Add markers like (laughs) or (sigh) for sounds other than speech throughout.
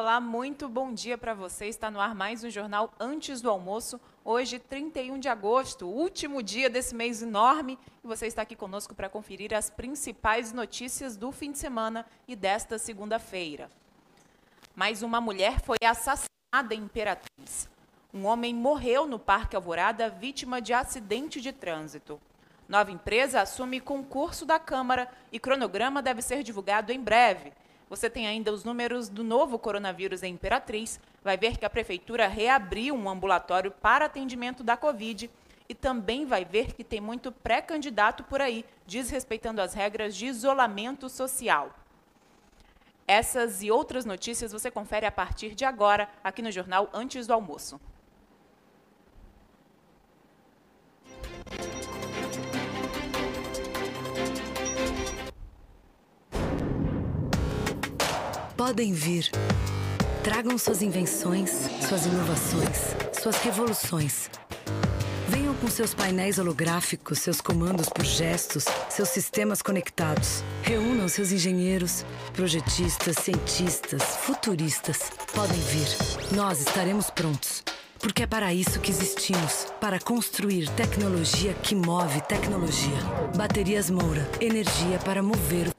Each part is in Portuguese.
Olá, muito bom dia para você. Está no ar mais um jornal Antes do Almoço. Hoje, 31 de agosto, último dia desse mês enorme, e você está aqui conosco para conferir as principais notícias do fim de semana e desta segunda-feira. Mais uma mulher foi assassinada em Imperatriz. Um homem morreu no Parque Alvorada vítima de acidente de trânsito. Nova empresa assume concurso da Câmara e cronograma deve ser divulgado em breve. Você tem ainda os números do novo coronavírus em Imperatriz. Vai ver que a prefeitura reabriu um ambulatório para atendimento da Covid e também vai ver que tem muito pré-candidato por aí, desrespeitando as regras de isolamento social. Essas e outras notícias você confere a partir de agora, aqui no Jornal Antes do Almoço. Podem vir. Tragam suas invenções, suas inovações, suas revoluções. Venham com seus painéis holográficos, seus comandos por gestos, seus sistemas conectados. Reúnam seus engenheiros, projetistas, cientistas, futuristas. Podem vir. Nós estaremos prontos. Porque é para isso que existimos para construir tecnologia que move tecnologia. Baterias Moura energia para mover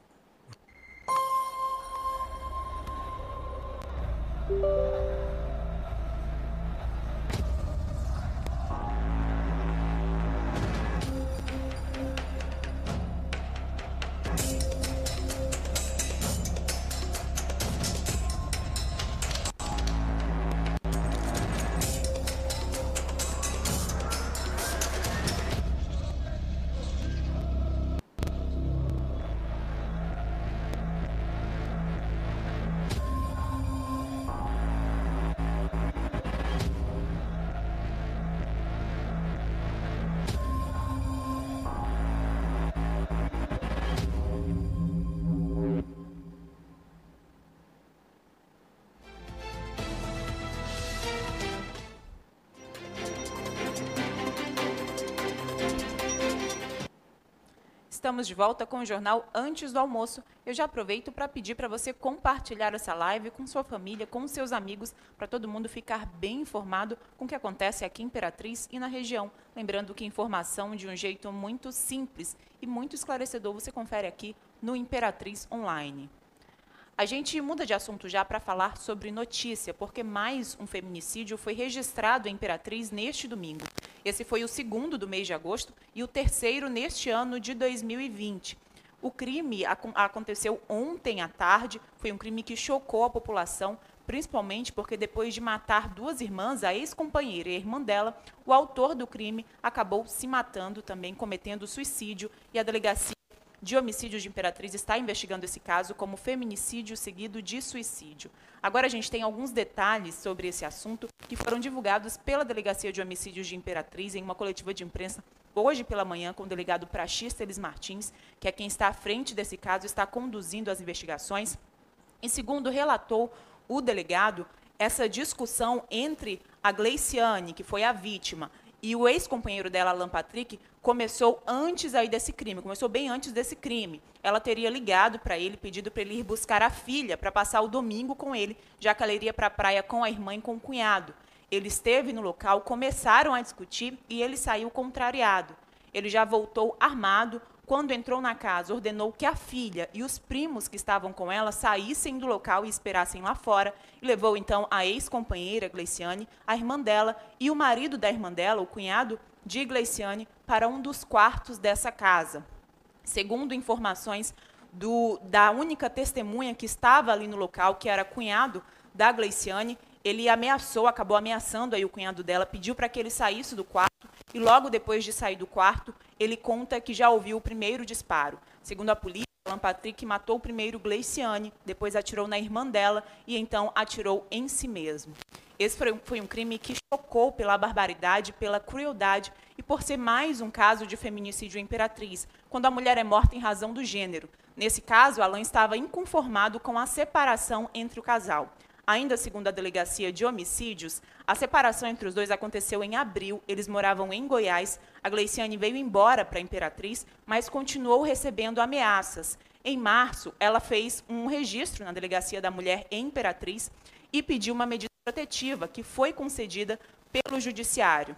Estamos de volta com o jornal Antes do Almoço. Eu já aproveito para pedir para você compartilhar essa live com sua família, com seus amigos, para todo mundo ficar bem informado com o que acontece aqui em Imperatriz e na região. Lembrando que informação de um jeito muito simples e muito esclarecedor você confere aqui no Imperatriz Online. A gente muda de assunto já para falar sobre notícia, porque mais um feminicídio foi registrado em Imperatriz neste domingo. Esse foi o segundo do mês de agosto e o terceiro neste ano de 2020. O crime aconteceu ontem à tarde, foi um crime que chocou a população, principalmente porque depois de matar duas irmãs, a ex-companheira e a irmã dela, o autor do crime acabou se matando também, cometendo suicídio, e a delegacia de homicídio de Imperatriz está investigando esse caso como feminicídio seguido de suicídio. Agora a gente tem alguns detalhes sobre esse assunto que foram divulgados pela Delegacia de Homicídios de Imperatriz em uma coletiva de imprensa hoje pela manhã com o delegado Praxísteles Martins, que é quem está à frente desse caso, está conduzindo as investigações. E segundo relatou o delegado, essa discussão entre a Gleiciane, que foi a vítima, e o ex-companheiro dela, Alan Patrick, começou antes aí desse crime, começou bem antes desse crime. Ela teria ligado para ele, pedido para ele ir buscar a filha para passar o domingo com ele, já que ela iria para a praia com a irmã e com o cunhado. Ele esteve no local, começaram a discutir e ele saiu contrariado. Ele já voltou armado, quando entrou na casa, ordenou que a filha e os primos que estavam com ela saíssem do local e esperassem lá fora, e levou então a ex-companheira Gleiciane, a irmã dela e o marido da irmã dela, o cunhado de Gleiciane, para um dos quartos dessa casa. Segundo informações do, da única testemunha que estava ali no local, que era cunhado da Gleiciane, ele ameaçou, acabou ameaçando aí o cunhado dela, pediu para que ele saísse do quarto e logo depois de sair do quarto, ele conta que já ouviu o primeiro disparo. Segundo a polícia, Alan Patrick matou primeiro Gleiciane, depois atirou na irmã dela e então atirou em si mesmo. Esse foi um crime que chocou pela barbaridade, pela crueldade e por ser mais um caso de feminicídio imperatriz, quando a mulher é morta em razão do gênero. Nesse caso, Alan estava inconformado com a separação entre o casal. Ainda segundo a Delegacia de Homicídios, a separação entre os dois aconteceu em abril. Eles moravam em Goiás. A Gleiciane veio embora para a Imperatriz, mas continuou recebendo ameaças. Em março, ela fez um registro na Delegacia da Mulher em Imperatriz e pediu uma medida protetiva, que foi concedida pelo Judiciário.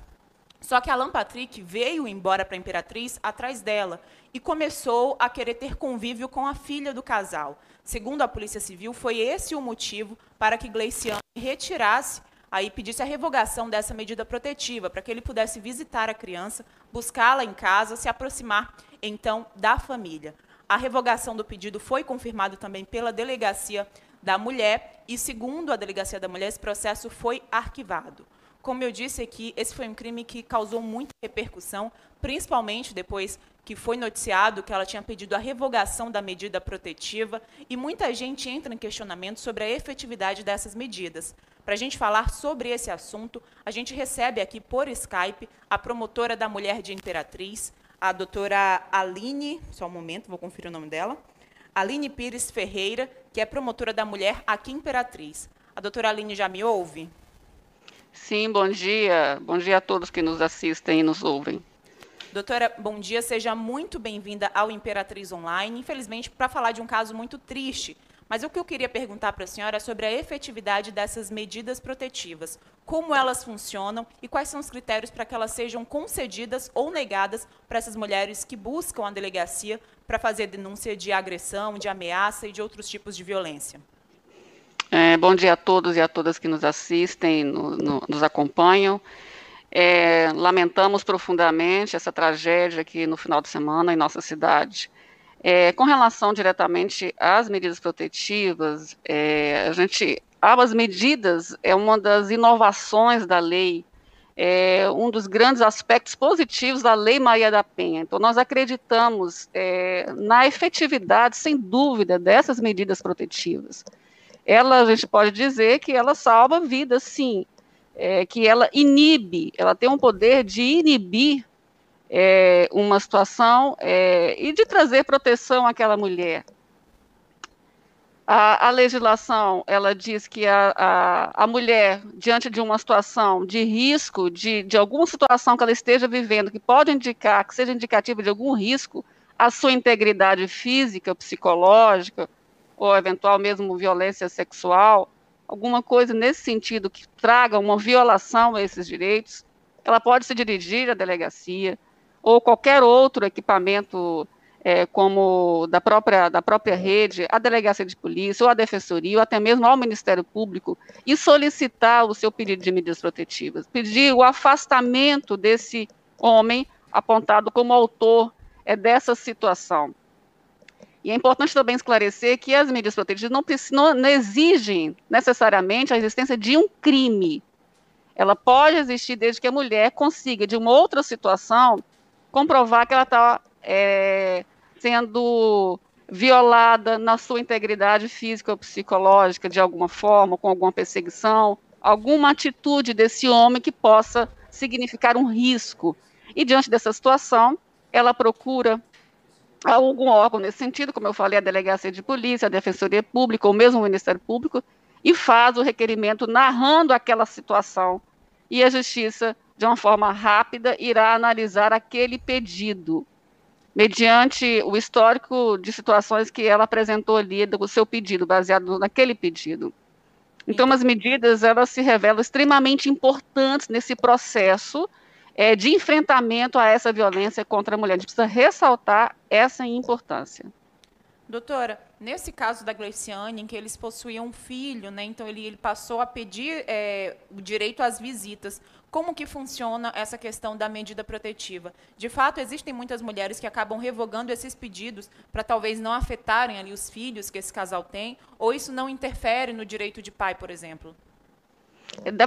Só que Alan Patrick veio embora para a Imperatriz atrás dela e começou a querer ter convívio com a filha do casal. Segundo a Polícia Civil, foi esse o motivo para que Gleiciane retirasse, aí pedisse a revogação dessa medida protetiva, para que ele pudesse visitar a criança, buscá-la em casa, se aproximar então da família. A revogação do pedido foi confirmado também pela delegacia da mulher e, segundo a delegacia da mulher, esse processo foi arquivado. Como eu disse aqui, esse foi um crime que causou muita repercussão, principalmente depois que foi noticiado que ela tinha pedido a revogação da medida protetiva, e muita gente entra em questionamento sobre a efetividade dessas medidas. Para a gente falar sobre esse assunto, a gente recebe aqui por Skype a promotora da mulher de Imperatriz, a doutora Aline, só um momento, vou conferir o nome dela, Aline Pires Ferreira, que é promotora da mulher aqui em Imperatriz. A doutora Aline já me ouve? Sim, bom dia. Bom dia a todos que nos assistem e nos ouvem. Doutora, bom dia, seja muito bem-vinda ao Imperatriz Online. Infelizmente, para falar de um caso muito triste, mas o que eu queria perguntar para a senhora é sobre a efetividade dessas medidas protetivas, como elas funcionam e quais são os critérios para que elas sejam concedidas ou negadas para essas mulheres que buscam a delegacia para fazer denúncia de agressão, de ameaça e de outros tipos de violência. É, bom dia a todos e a todas que nos assistem, no, no, nos acompanham. É, lamentamos profundamente essa tragédia aqui no final de semana em nossa cidade. É, com relação diretamente às medidas protetivas, é, a gente, as medidas é uma das inovações da lei, é um dos grandes aspectos positivos da Lei Maria da Penha. Então, nós acreditamos é, na efetividade, sem dúvida, dessas medidas protetivas ela, a gente pode dizer que ela salva vidas, sim, é, que ela inibe, ela tem um poder de inibir é, uma situação é, e de trazer proteção àquela mulher. A, a legislação, ela diz que a, a, a, mulher, diante de uma situação de risco, de, de alguma situação que ela esteja vivendo, que pode indicar, que seja indicativa de algum risco à sua integridade física, psicológica, ou eventual mesmo violência sexual, alguma coisa nesse sentido que traga uma violação a esses direitos, ela pode se dirigir à delegacia ou qualquer outro equipamento é, como da própria, da própria rede, a delegacia de polícia, ou a defensoria, ou até mesmo ao Ministério Público, e solicitar o seu pedido de medidas protetivas, pedir o afastamento desse homem apontado como autor é, dessa situação. E é importante também esclarecer que as medidas protetivas não, não, não exigem necessariamente a existência de um crime. Ela pode existir desde que a mulher consiga, de uma outra situação, comprovar que ela está é, sendo violada na sua integridade física ou psicológica de alguma forma, com alguma perseguição, alguma atitude desse homem que possa significar um risco. E diante dessa situação, ela procura algum órgão nesse sentido, como eu falei, a Delegacia de Polícia, a Defensoria Pública, ou mesmo o Ministério Público, e faz o requerimento narrando aquela situação. E a Justiça, de uma forma rápida, irá analisar aquele pedido, mediante o histórico de situações que ela apresentou ali, do seu pedido, baseado naquele pedido. Então, as medidas, elas se revelam extremamente importantes nesse processo, é, de enfrentamento a essa violência contra a mulher. A gente precisa ressaltar essa importância. Doutora, nesse caso da Gleiciane, em que eles possuíam um filho, né, então ele, ele passou a pedir é, o direito às visitas, como que funciona essa questão da medida protetiva? De fato, existem muitas mulheres que acabam revogando esses pedidos para talvez não afetarem ali os filhos que esse casal tem, ou isso não interfere no direito de pai, por exemplo?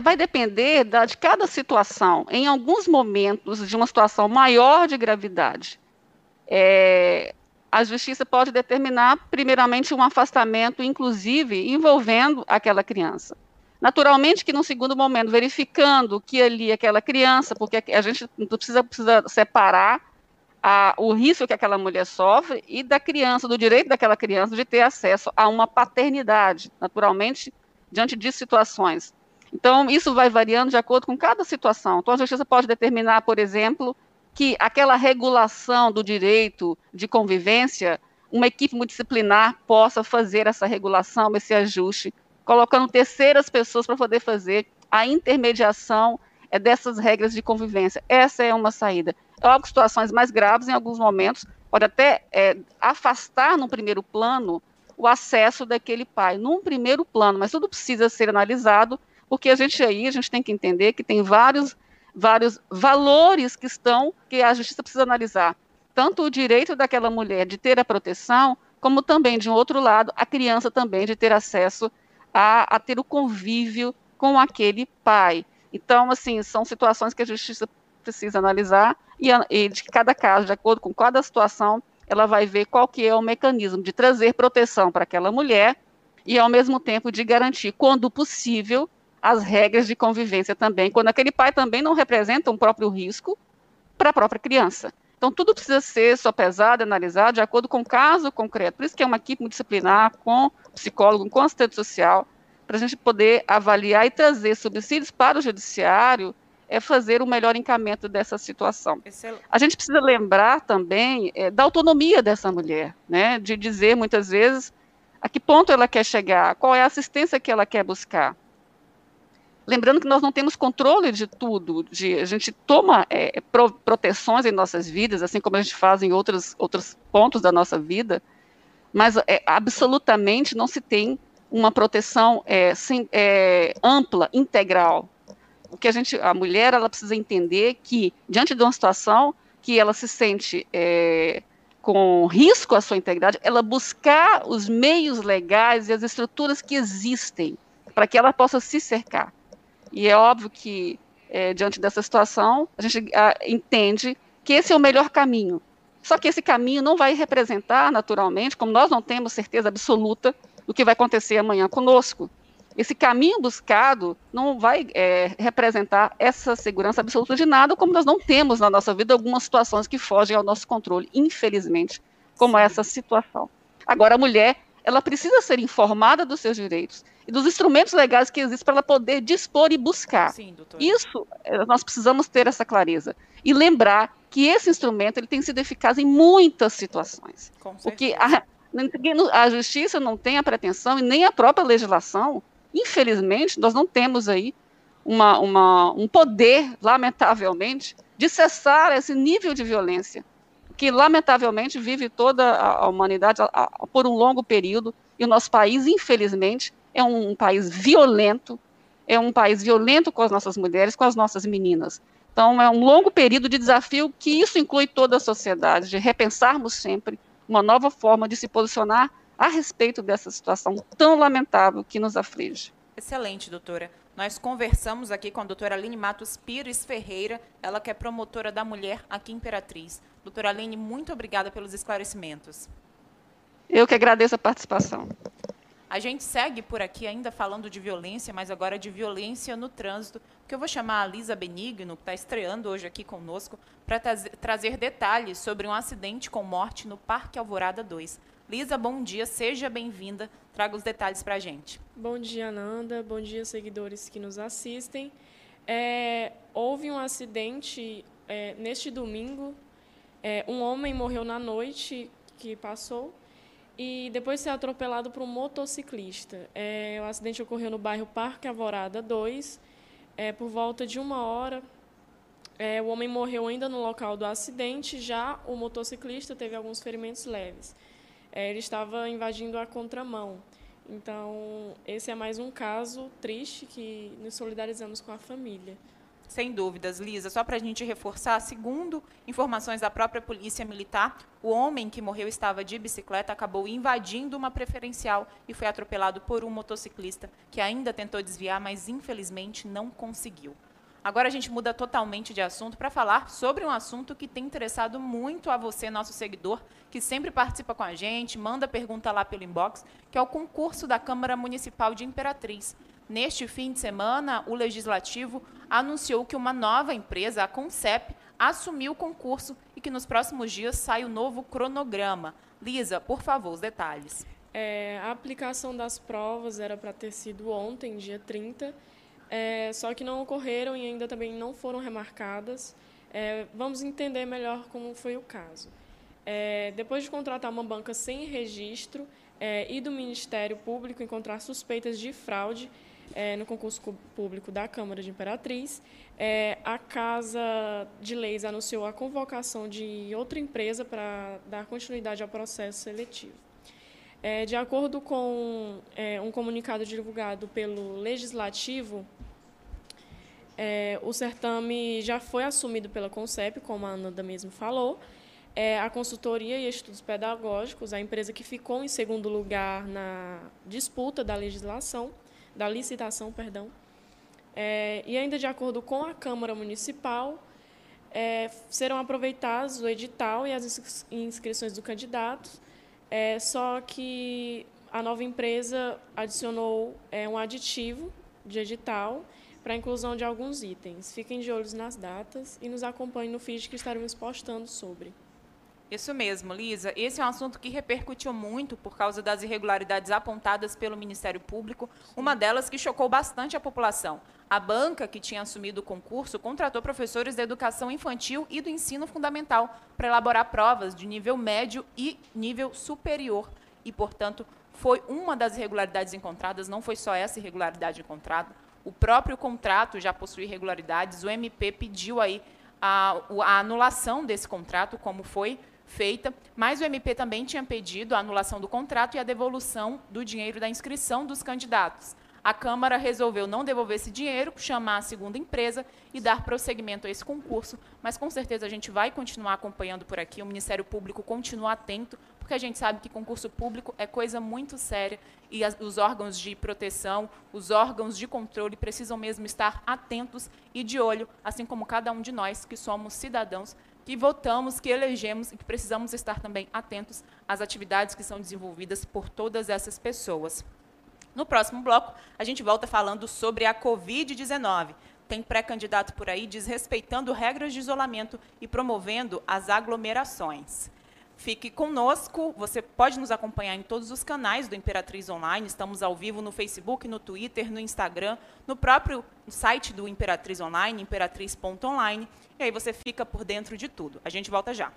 Vai depender da, de cada situação. Em alguns momentos de uma situação maior de gravidade, é, a justiça pode determinar, primeiramente, um afastamento, inclusive envolvendo aquela criança. Naturalmente que no segundo momento, verificando que ali aquela criança, porque a gente precisa, precisa separar a, o risco que aquela mulher sofre e da criança, do direito daquela criança de ter acesso a uma paternidade, naturalmente, diante de situações então, isso vai variando de acordo com cada situação. Então, a justiça pode determinar, por exemplo, que aquela regulação do direito de convivência, uma equipe multidisciplinar possa fazer essa regulação, esse ajuste colocando terceiras pessoas para poder fazer a intermediação é, dessas regras de convivência. Essa é uma saída. Óbvio que situações mais graves, em alguns momentos, pode até é, afastar no primeiro plano o acesso daquele pai, num primeiro plano, mas tudo precisa ser analisado, porque a gente aí, a gente tem que entender que tem vários, vários valores que estão, que a justiça precisa analisar. Tanto o direito daquela mulher de ter a proteção, como também, de um outro lado, a criança também de ter acesso a, a ter o convívio com aquele pai. Então, assim, são situações que a justiça precisa analisar e, e de cada caso, de acordo com cada situação, ela vai ver qual que é o mecanismo de trazer proteção para aquela mulher e, ao mesmo tempo, de garantir, quando possível, as regras de convivência também, quando aquele pai também não representa um próprio risco para a própria criança. Então, tudo precisa ser sopesado, analisado de acordo com o caso concreto. Por isso que é uma equipe multidisciplinar, com psicólogo, com assistente social, para a gente poder avaliar e trazer subsídios para o judiciário, é fazer o melhor encaminhamento dessa situação. A gente precisa lembrar também é, da autonomia dessa mulher, né, de dizer muitas vezes a que ponto ela quer chegar, qual é a assistência que ela quer buscar. Lembrando que nós não temos controle de tudo, de, a gente toma é, pro, proteções em nossas vidas, assim como a gente faz em outros, outros pontos da nossa vida, mas é, absolutamente não se tem uma proteção é, sem, é, ampla, integral. O que a gente, a mulher, ela precisa entender que diante de uma situação que ela se sente é, com risco à sua integridade, ela buscar os meios legais e as estruturas que existem para que ela possa se cercar. E é óbvio que, é, diante dessa situação, a gente a, entende que esse é o melhor caminho. Só que esse caminho não vai representar, naturalmente, como nós não temos certeza absoluta do que vai acontecer amanhã conosco, esse caminho buscado não vai é, representar essa segurança absoluta de nada, como nós não temos na nossa vida algumas situações que fogem ao nosso controle, infelizmente, como essa situação. Agora, a mulher, ela precisa ser informada dos seus direitos e dos instrumentos legais que existem para ela poder dispor e buscar. Sim, Isso, eh, nós precisamos ter essa clareza. E lembrar que esse instrumento ele tem sido eficaz em muitas situações. Porque a, (laughs) a justiça não tem a pretensão e nem a própria legislação, infelizmente, nós não temos aí uma, uma, um poder, lamentavelmente, de cessar esse nível de violência que lamentavelmente vive toda a, humanidade por um longo período e o nosso país, infelizmente, é um país violento, é um país violento com as nossas mulheres, com as nossas meninas. Então, é um longo período de desafio que isso inclui toda a sociedade, de repensarmos sempre uma nova forma de se posicionar a respeito dessa situação tão lamentável que nos aflige. Excelente, doutora. Nós conversamos aqui com a doutora Aline Matos Pires Ferreira, ela que é promotora da mulher aqui em Imperatriz. Doutora Aline, muito obrigada pelos esclarecimentos. Eu que agradeço a participação. A gente segue por aqui ainda falando de violência, mas agora de violência no trânsito, que eu vou chamar a Lisa Benigno, que está estreando hoje aqui conosco, para trazer detalhes sobre um acidente com morte no Parque Alvorada 2. Lisa, bom dia, seja bem-vinda. Traga os detalhes para a gente. Bom dia, Nanda. Bom dia, seguidores que nos assistem. É, houve um acidente é, neste domingo. É, um homem morreu na noite que passou e depois ser atropelado por um motociclista. É, o acidente ocorreu no bairro Parque Alvorada 2, é, por volta de uma hora. É, o homem morreu ainda no local do acidente, já o motociclista teve alguns ferimentos leves. É, ele estava invadindo a contramão. Então, esse é mais um caso triste que nos solidarizamos com a família. Sem dúvidas, Lisa. Só para a gente reforçar, segundo informações da própria Polícia Militar, o homem que morreu estava de bicicleta, acabou invadindo uma preferencial e foi atropelado por um motociclista que ainda tentou desviar, mas infelizmente não conseguiu. Agora a gente muda totalmente de assunto para falar sobre um assunto que tem interessado muito a você, nosso seguidor, que sempre participa com a gente, manda pergunta lá pelo inbox, que é o concurso da Câmara Municipal de Imperatriz. Neste fim de semana, o Legislativo anunciou que uma nova empresa, a Concep, assumiu o concurso e que nos próximos dias sai o novo cronograma. Lisa, por favor, os detalhes. É, a aplicação das provas era para ter sido ontem, dia 30, é, só que não ocorreram e ainda também não foram remarcadas. É, vamos entender melhor como foi o caso. é, depois de contratar uma banca sem registro é, e do Ministério Público encontrar suspeitas de fraude é, no concurso público da Câmara de Imperatriz, é, a Casa de Leis anunciou a convocação de outra empresa para dar continuidade ao processo seletivo. É, de acordo com é, um comunicado divulgado pelo Legislativo, é, o certame já foi assumido pela CONCEP, como a Ananda mesmo falou, é a consultoria e estudos pedagógicos, a empresa que ficou em segundo lugar na disputa da legislação, da licitação, perdão. É, e ainda de acordo com a Câmara Municipal, é, serão aproveitados o edital e as inscrições do candidato, é, só que a nova empresa adicionou é, um aditivo de edital para a inclusão de alguns itens. Fiquem de olhos nas datas e nos acompanhem no feed que estaremos postando sobre. Isso mesmo, Lisa. Esse é um assunto que repercutiu muito por causa das irregularidades apontadas pelo Ministério Público, uma delas que chocou bastante a população. A banca que tinha assumido o concurso contratou professores da educação infantil e do ensino fundamental para elaborar provas de nível médio e nível superior. E, portanto, foi uma das irregularidades encontradas, não foi só essa irregularidade encontrada. O próprio contrato já possui irregularidades, o MP pediu aí a, a anulação desse contrato, como foi feita, mas o MP também tinha pedido a anulação do contrato e a devolução do dinheiro da inscrição dos candidatos. A Câmara resolveu não devolver esse dinheiro, chamar a segunda empresa e dar prosseguimento a esse concurso, mas com certeza a gente vai continuar acompanhando por aqui, o Ministério Público continua atento, porque a gente sabe que concurso público é coisa muito séria e os órgãos de proteção, os órgãos de controle precisam mesmo estar atentos e de olho, assim como cada um de nós que somos cidadãos que votamos, que elegemos e que precisamos estar também atentos às atividades que são desenvolvidas por todas essas pessoas. No próximo bloco, a gente volta falando sobre a Covid-19. Tem pré-candidato por aí desrespeitando regras de isolamento e promovendo as aglomerações. Fique conosco, você pode nos acompanhar em todos os canais do Imperatriz Online, estamos ao vivo no Facebook, no Twitter, no Instagram, no próprio site do Imperatriz Online, imperatriz.online, e aí você fica por dentro de tudo. A gente volta já.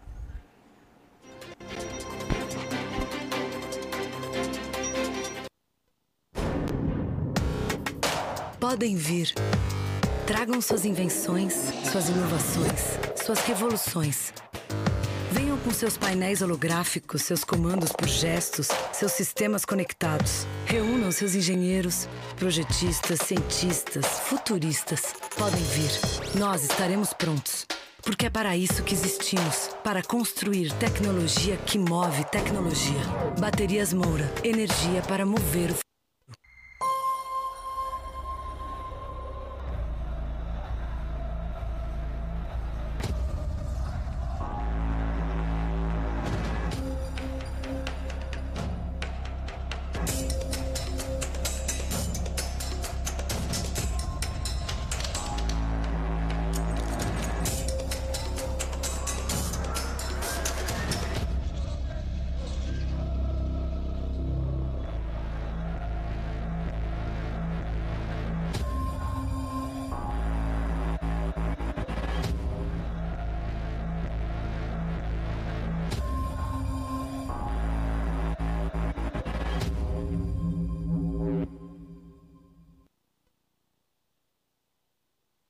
Podem vir. Tragam suas invenções, suas inovações, suas revoluções com seus painéis holográficos, seus comandos por gestos, seus sistemas conectados. Reúnam seus engenheiros, projetistas, cientistas, futuristas. Podem vir. Nós estaremos prontos. Porque é para isso que existimos para construir tecnologia que move tecnologia. Baterias Moura energia para mover o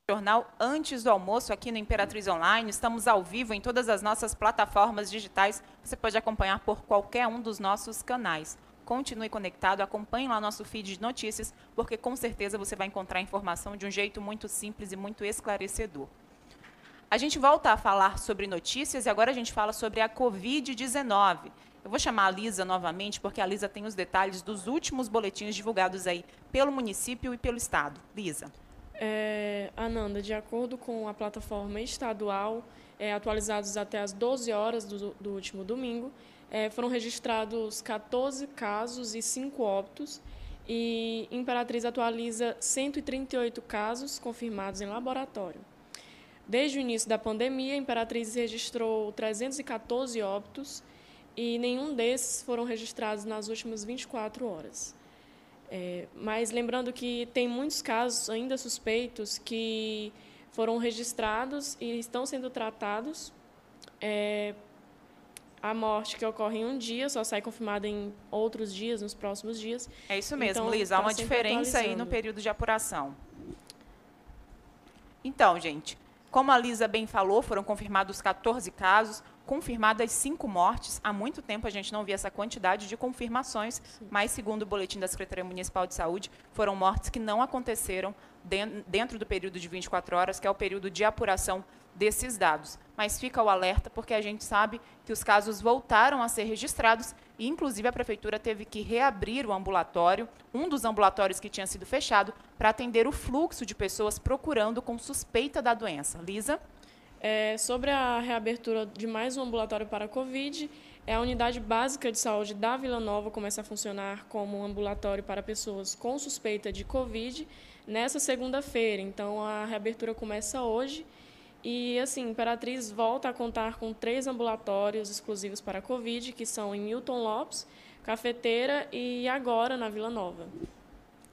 jornal antes do almoço aqui no Imperatriz Online. Estamos ao vivo em todas as nossas plataformas digitais. Você pode acompanhar por qualquer um dos nossos canais. Continue conectado, acompanhe lá nosso feed de notícias, porque com certeza você vai encontrar informação de um jeito muito simples e muito esclarecedor. A gente volta a falar sobre notícias e agora a gente fala sobre a Covid-19. Eu vou chamar a Lisa novamente, porque a Lisa tem os detalhes dos últimos boletins divulgados aí pelo município e pelo Estado. Lisa. É, Ananda, de acordo com a plataforma estadual, é, atualizados até as 12 horas do, do último domingo, é, foram registrados 14 casos e 5 óbitos, e Imperatriz atualiza 138 casos confirmados em laboratório. Desde o início da pandemia, Imperatriz registrou 314 óbitos e nenhum desses foram registrados nas últimas 24 horas. É, mas lembrando que tem muitos casos ainda suspeitos que foram registrados e estão sendo tratados é, a morte que ocorre em um dia só sai confirmada em outros dias, nos próximos dias. É isso mesmo, Então, Liz. Há tá uma diferença aí no período de apuração. Então, gente, como a Lisa bem falou, foram confirmados 14 casos, confirmadas 5 mortes. Há muito tempo a gente não via essa quantidade de confirmações, mas segundo o boletim da Secretaria Municipal de Saúde, foram mortes que não aconteceram den- dentro do período de 24 horas, que é o período de apuração desses dados. Mas fica o alerta, porque a gente sabe que os casos voltaram a ser registrados e, inclusive, a prefeitura teve que reabrir o ambulatório, um dos ambulatórios que tinha sido fechado, para atender o fluxo de pessoas procurando com suspeita da doença. Lisa? É, sobre a reabertura de mais um ambulatório para a Covid, é a unidade básica de saúde da Vila Nova começa a funcionar como um ambulatório para pessoas com suspeita de Covid nessa segunda-feira. Então, a reabertura começa hoje. E, assim, Imperatriz volta a contar com três ambulatórios exclusivos para a Covid, que são em Milton Lopes, Cafeteira e agora na Vila Nova.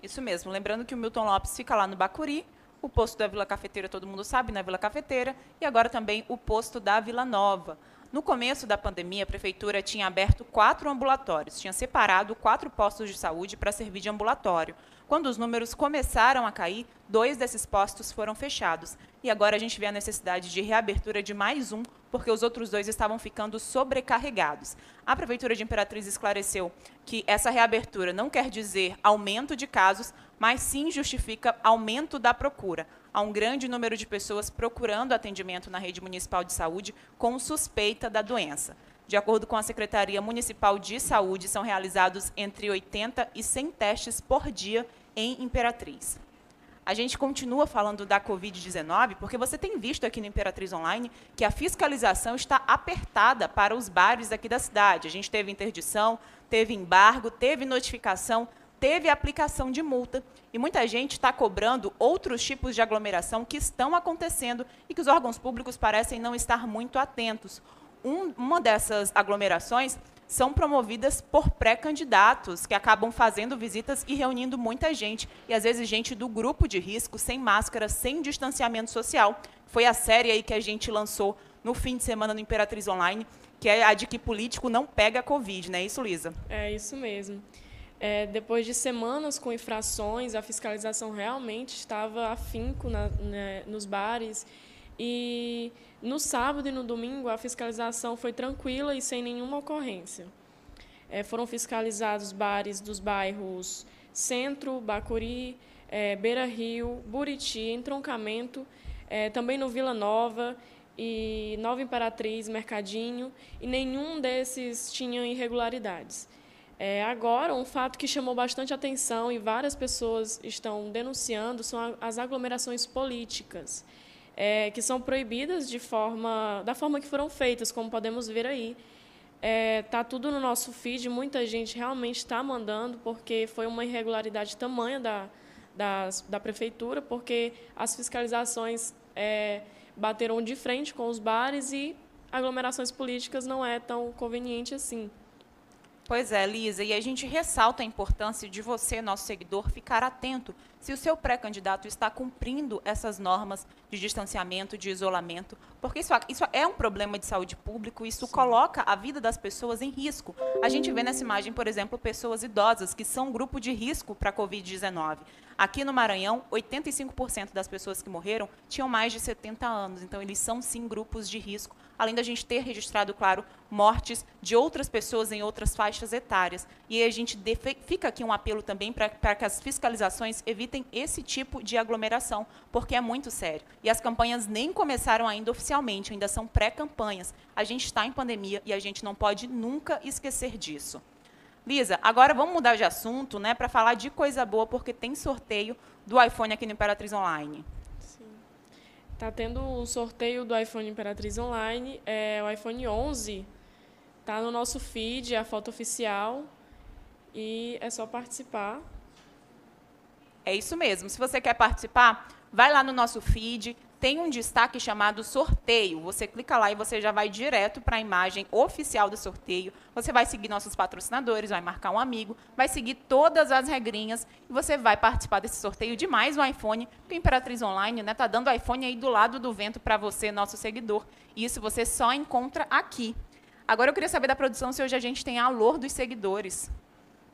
Isso mesmo. Lembrando que o Milton Lopes fica lá no Bacuri, o posto da Vila Cafeteira, todo mundo sabe, na Vila Cafeteira, e agora também o posto da Vila Nova. No começo da pandemia, a prefeitura tinha aberto quatro ambulatórios, tinha separado quatro postos de saúde para servir de ambulatório. Quando os números começaram a cair, dois desses postos foram fechados. E agora a gente vê a necessidade de reabertura de mais um, porque os outros dois estavam ficando sobrecarregados. A Prefeitura de Imperatriz esclareceu que essa reabertura não quer dizer aumento de casos, mas sim justifica aumento da procura. Há um grande número de pessoas procurando atendimento na rede municipal de saúde com suspeita da doença. De acordo com a Secretaria Municipal de Saúde, são realizados entre 80 e 100 testes por dia em Imperatriz. A gente continua falando da Covid-19 porque você tem visto aqui no Imperatriz Online que a fiscalização está apertada para os bares aqui da cidade. A gente teve interdição, teve embargo, teve notificação, teve aplicação de multa e muita gente está cobrando outros tipos de aglomeração que estão acontecendo e que os órgãos públicos parecem não estar muito atentos. Um- uma dessas aglomerações são promovidas por pré-candidatos que acabam fazendo visitas e reunindo muita gente e às vezes gente do grupo de risco sem máscara, sem distanciamento social. Foi a série aí que a gente lançou no fim de semana no Imperatriz Online, que é a de que político não pega Covid, não é isso, Lisa? É isso mesmo. É, depois de semanas com infrações, a fiscalização realmente estava afinco na, né, nos bares. E no sábado e no domingo a fiscalização foi tranquila e sem nenhuma ocorrência. É, foram fiscalizados bares dos bairros Centro, Bacuri, é, Beira Rio, Buriti, Entroncamento, é, também no Vila Nova e Nova Imperatriz, Mercadinho, e nenhum desses tinha irregularidades. É, agora, um fato que chamou bastante atenção e várias pessoas estão denunciando são as aglomerações políticas, é, que são proibidas de forma, da forma que foram feitas, como podemos ver aí. Está tudo no nosso feed, muita gente realmente está mandando, porque foi uma irregularidade tamanha da, das- da prefeitura, porque as fiscalizações é, bateram de frente com os bares e aglomerações políticas não é tão conveniente assim. Pois é, Lisa, e a gente ressalta a importância de você, nosso seguidor, ficar atento se o seu pré-candidato está cumprindo essas normas de distanciamento, de isolamento, porque isso, isso é um problema de saúde pública, isso coloca a vida das pessoas em risco. A gente vê nessa imagem, por exemplo, pessoas idosas, que são um grupo de risco para a Covid-19. Aqui no Maranhão, 85% das pessoas que morreram tinham mais de 70 anos, então eles são sim grupos de risco, além da gente ter registrado, claro, mortes de outras pessoas em outras faixas etárias. E a gente fica aqui um apelo também para que as fiscalizações evitem esse tipo de aglomeração, porque é muito sério. E as campanhas nem começaram ainda oficialmente, ainda são pré-campanhas. A gente está em pandemia e a gente não pode nunca esquecer disso. Lisa, agora vamos mudar de assunto, né, para falar de coisa boa, porque tem sorteio do iPhone aqui no Imperatriz Online. Tá tendo um sorteio do iPhone Imperatriz Online, é o iPhone 11. Tá no nosso feed, é a foto oficial e é só participar. É isso mesmo. Se você quer participar, vai lá no nosso feed, tem um destaque chamado sorteio. Você clica lá e você já vai direto para a imagem oficial do sorteio. Você vai seguir nossos patrocinadores, vai marcar um amigo, vai seguir todas as regrinhas e você vai participar desse sorteio de mais um iPhone. Porque o Imperatriz Online né, tá dando iPhone aí do lado do vento para você, nosso seguidor. Isso você só encontra aqui. Agora eu queria saber da produção se hoje a gente tem alô dos seguidores.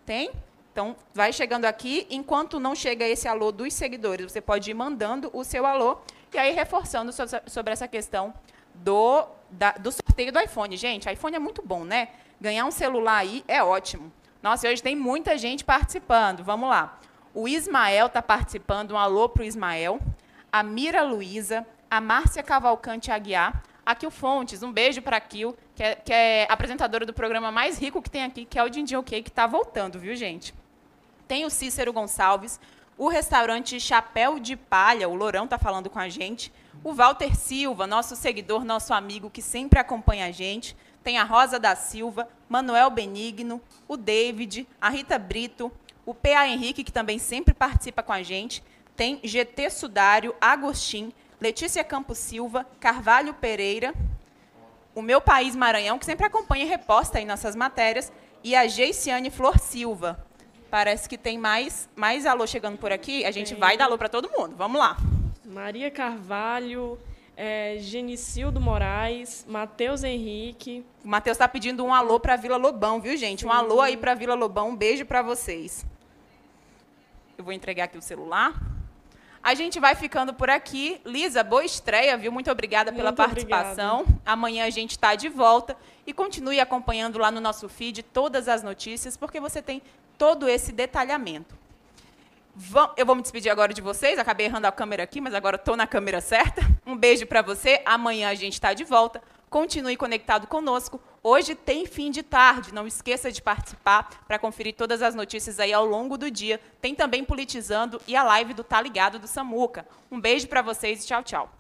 Tem? Então, vai chegando aqui. Enquanto não chega esse alô dos seguidores, você pode ir mandando o seu alô e aí reforçando sobre essa questão do, da, do sorteio do iPhone. Gente, iPhone é muito bom, né? Ganhar um celular aí é ótimo. Nossa, hoje tem muita gente participando. Vamos lá. O Ismael está participando. Um alô para o Ismael. A Mira Luiza. A Márcia Cavalcante Aguiar. A Kil Fontes, um beijo para a Kil, que é, que é apresentadora do programa mais rico que tem aqui, que é o Dindin OK, que está voltando, viu, gente? Tem o Cícero Gonçalves, o restaurante Chapéu de Palha, o Lourão está falando com a gente, o Walter Silva, nosso seguidor, nosso amigo que sempre acompanha a gente, tem a Rosa da Silva, Manuel Benigno, o David, a Rita Brito, o PA Henrique, que também sempre participa com a gente, tem GT Sudário, Agostinho, Letícia Campos Silva, Carvalho Pereira, o Meu País Maranhão, que sempre acompanha e reposta aí nossas matérias, e a Geiciane Flor Silva. Parece que tem mais, mais alô chegando por aqui. A gente vai dar alô para todo mundo. Vamos lá. Maria Carvalho, é, Genicildo Moraes, Matheus Henrique. O Matheus está pedindo um alô para Vila Lobão, viu, gente? Sim. Um alô aí para Vila Lobão. Um beijo para vocês. Eu vou entregar aqui o celular. A gente vai ficando por aqui. Lisa, boa estreia, viu? Muito obrigada pela Muito participação. Obrigada. Amanhã a gente está de volta. E continue acompanhando lá no nosso feed todas as notícias, porque você tem todo esse detalhamento. Eu vou me despedir agora de vocês. Acabei errando a câmera aqui, mas agora estou na câmera certa. Um beijo para você. Amanhã a gente está de volta. Continue conectado conosco. Hoje tem fim de tarde. Não esqueça de participar para conferir todas as notícias aí ao longo do dia. Tem também Politizando e a live do Tá Ligado do Samuca. Um beijo para vocês e tchau, tchau.